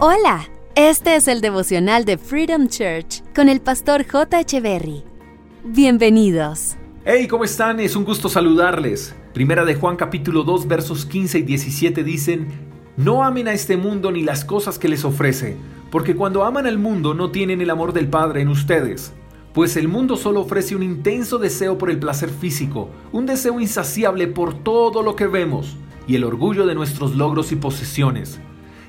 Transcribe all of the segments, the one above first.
Hola, este es el devocional de Freedom Church con el pastor J. Echeverry. Bienvenidos. Hey, ¿cómo están? Es un gusto saludarles. Primera de Juan capítulo 2 versos 15 y 17 dicen, No amen a este mundo ni las cosas que les ofrece, porque cuando aman al mundo no tienen el amor del Padre en ustedes. Pues el mundo solo ofrece un intenso deseo por el placer físico, un deseo insaciable por todo lo que vemos y el orgullo de nuestros logros y posesiones.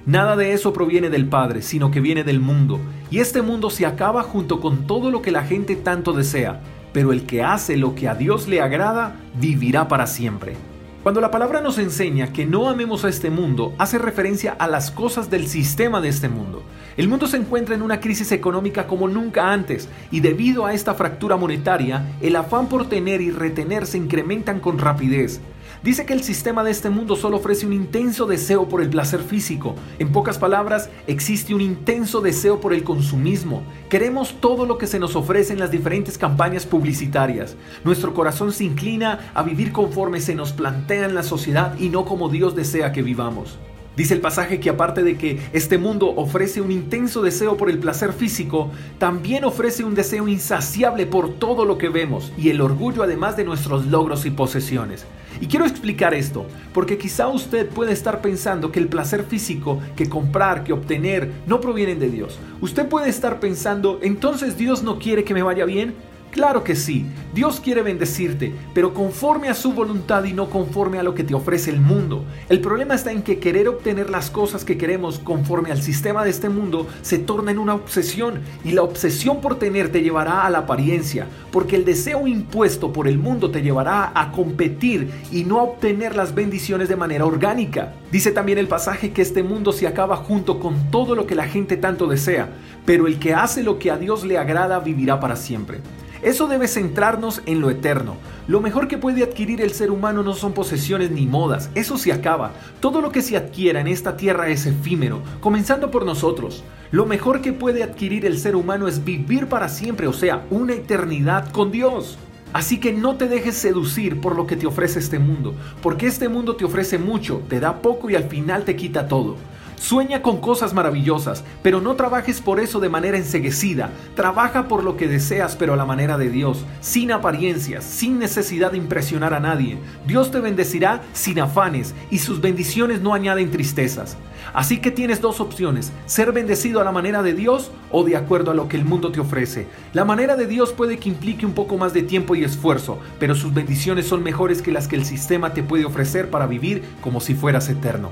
Nada de eso proviene del Padre, sino que viene del mundo, y este mundo se acaba junto con todo lo que la gente tanto desea, pero el que hace lo que a Dios le agrada, vivirá para siempre. Cuando la palabra nos enseña que no amemos a este mundo, hace referencia a las cosas del sistema de este mundo. El mundo se encuentra en una crisis económica como nunca antes y debido a esta fractura monetaria, el afán por tener y retener se incrementan con rapidez. Dice que el sistema de este mundo solo ofrece un intenso deseo por el placer físico. En pocas palabras, existe un intenso deseo por el consumismo. Queremos todo lo que se nos ofrece en las diferentes campañas publicitarias. Nuestro corazón se inclina a vivir conforme se nos plantea en la sociedad y no como Dios desea que vivamos. Dice el pasaje que aparte de que este mundo ofrece un intenso deseo por el placer físico, también ofrece un deseo insaciable por todo lo que vemos y el orgullo además de nuestros logros y posesiones. Y quiero explicar esto, porque quizá usted puede estar pensando que el placer físico, que comprar, que obtener, no provienen de Dios. Usted puede estar pensando, entonces Dios no quiere que me vaya bien. Claro que sí, Dios quiere bendecirte, pero conforme a su voluntad y no conforme a lo que te ofrece el mundo. El problema está en que querer obtener las cosas que queremos conforme al sistema de este mundo se torna en una obsesión y la obsesión por tener te llevará a la apariencia, porque el deseo impuesto por el mundo te llevará a competir y no a obtener las bendiciones de manera orgánica. Dice también el pasaje que este mundo se acaba junto con todo lo que la gente tanto desea, pero el que hace lo que a Dios le agrada vivirá para siempre. Eso debe centrarnos en lo eterno. Lo mejor que puede adquirir el ser humano no son posesiones ni modas, eso se acaba. Todo lo que se adquiera en esta tierra es efímero, comenzando por nosotros. Lo mejor que puede adquirir el ser humano es vivir para siempre, o sea, una eternidad con Dios. Así que no te dejes seducir por lo que te ofrece este mundo, porque este mundo te ofrece mucho, te da poco y al final te quita todo. Sueña con cosas maravillosas, pero no trabajes por eso de manera enseguecida. Trabaja por lo que deseas, pero a la manera de Dios, sin apariencias, sin necesidad de impresionar a nadie. Dios te bendecirá sin afanes y sus bendiciones no añaden tristezas. Así que tienes dos opciones, ser bendecido a la manera de Dios o de acuerdo a lo que el mundo te ofrece. La manera de Dios puede que implique un poco más de tiempo y esfuerzo, pero sus bendiciones son mejores que las que el sistema te puede ofrecer para vivir como si fueras eterno.